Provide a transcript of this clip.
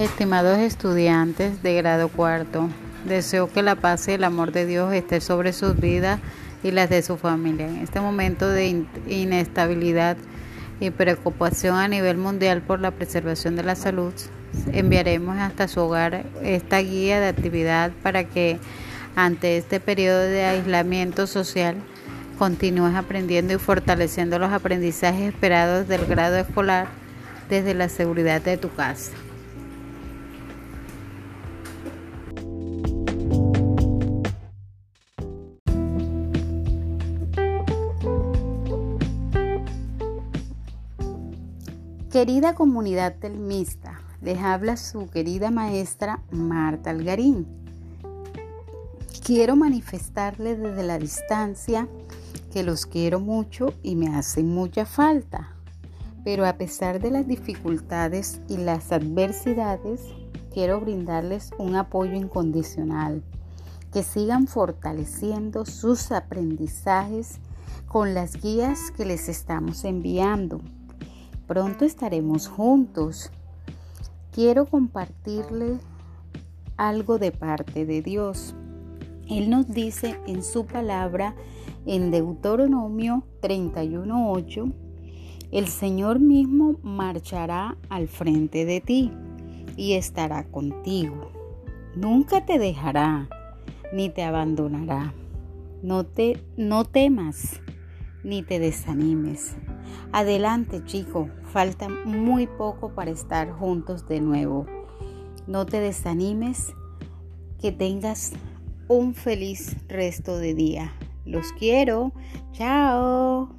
Estimados estudiantes de grado cuarto, deseo que la paz y el amor de Dios esté sobre sus vidas y las de su familia. En este momento de inestabilidad y preocupación a nivel mundial por la preservación de la salud, enviaremos hasta su hogar esta guía de actividad para que ante este periodo de aislamiento social continúes aprendiendo y fortaleciendo los aprendizajes esperados del grado escolar desde la seguridad de tu casa. Querida comunidad telmista, les habla su querida maestra Marta Algarín. Quiero manifestarles desde la distancia que los quiero mucho y me hacen mucha falta. Pero a pesar de las dificultades y las adversidades, quiero brindarles un apoyo incondicional. Que sigan fortaleciendo sus aprendizajes con las guías que les estamos enviando Pronto estaremos juntos. Quiero compartirle algo de parte de Dios. Él nos dice en su palabra en Deuteronomio 31.8, el Señor mismo marchará al frente de ti y estará contigo. Nunca te dejará ni te abandonará. No, te, no temas ni te desanimes. Adelante, chico, falta muy poco para estar juntos de nuevo. No te desanimes, que tengas un feliz resto de día. Los quiero. Chao.